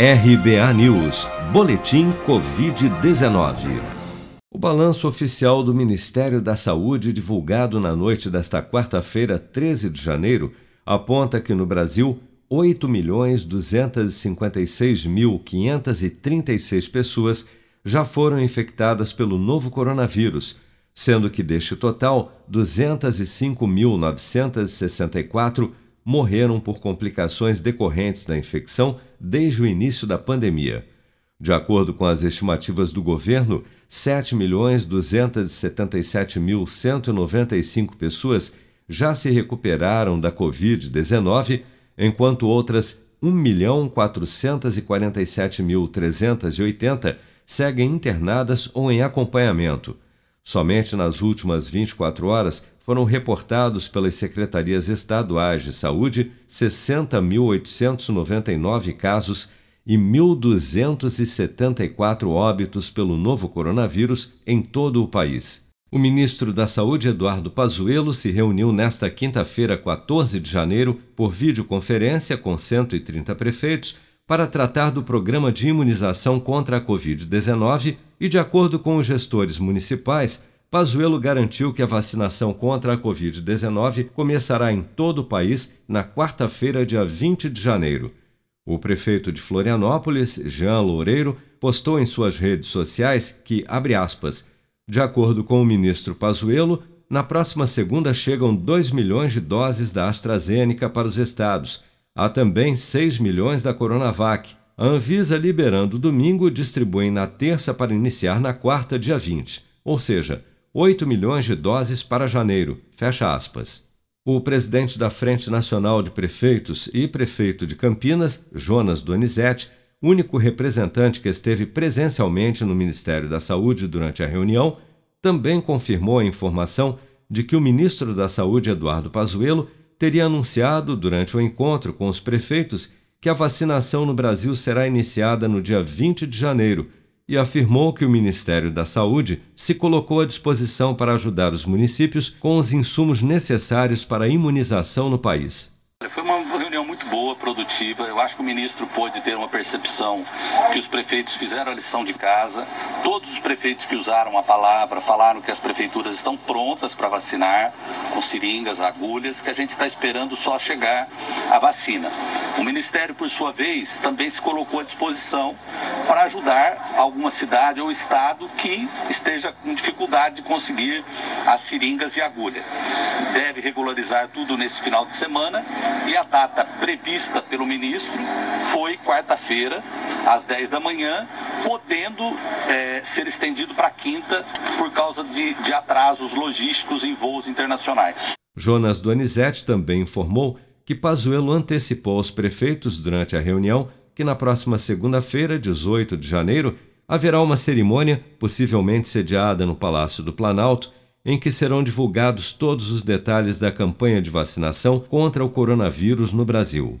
RBA News, Boletim Covid-19. O balanço oficial do Ministério da Saúde, divulgado na noite desta quarta-feira, 13 de janeiro, aponta que no Brasil 8.256.536 pessoas já foram infectadas pelo novo coronavírus, sendo que deste total, 205.964 morreram por complicações decorrentes da infecção desde o início da pandemia. De acordo com as estimativas do governo, 7.277.195 pessoas já se recuperaram da Covid-19, enquanto outras 1.447.380 seguem internadas ou em acompanhamento. Somente nas últimas 24 horas foram reportados pelas secretarias estaduais de saúde 60.899 casos e 1.274 óbitos pelo novo coronavírus em todo o país. O ministro da Saúde, Eduardo Pazuello, se reuniu nesta quinta-feira, 14 de janeiro, por videoconferência com 130 prefeitos para tratar do programa de imunização contra a Covid-19 e, de acordo com os gestores municipais, Pazuello garantiu que a vacinação contra a Covid-19 começará em todo o país na quarta-feira, dia 20 de janeiro. O prefeito de Florianópolis, Jean Loureiro, postou em suas redes sociais que, abre aspas, de acordo com o ministro Pazuello, na próxima segunda chegam 2 milhões de doses da AstraZeneca para os estados. Há também 6 milhões da Coronavac. A Anvisa, liberando domingo, distribui na terça para iniciar na quarta, dia 20. Ou seja, 8 milhões de doses para janeiro. Fecha aspas. O presidente da Frente Nacional de Prefeitos e prefeito de Campinas, Jonas Donizete, único representante que esteve presencialmente no Ministério da Saúde durante a reunião, também confirmou a informação de que o ministro da Saúde, Eduardo Pazuello, teria anunciado durante o encontro com os prefeitos que a vacinação no Brasil será iniciada no dia 20 de janeiro e afirmou que o Ministério da Saúde se colocou à disposição para ajudar os municípios com os insumos necessários para a imunização no país. Foi uma reunião muito boa, produtiva. Eu acho que o ministro pôde ter uma percepção que os prefeitos fizeram a lição de casa. Todos os prefeitos que usaram a palavra falaram que as prefeituras estão prontas para vacinar, com seringas, agulhas, que a gente está esperando só chegar a vacina. O Ministério, por sua vez, também se colocou à disposição para ajudar alguma cidade ou estado que esteja com dificuldade de conseguir as seringas e agulha. Deve regularizar tudo nesse final de semana e a data prevista pelo ministro foi quarta-feira, às 10 da manhã, podendo é, ser estendido para quinta por causa de, de atrasos logísticos em voos internacionais. Jonas Donizete também informou que Pazuello antecipou aos prefeitos durante a reunião que na próxima segunda-feira, 18 de janeiro, haverá uma cerimônia, possivelmente sediada no Palácio do Planalto, em que serão divulgados todos os detalhes da campanha de vacinação contra o coronavírus no Brasil.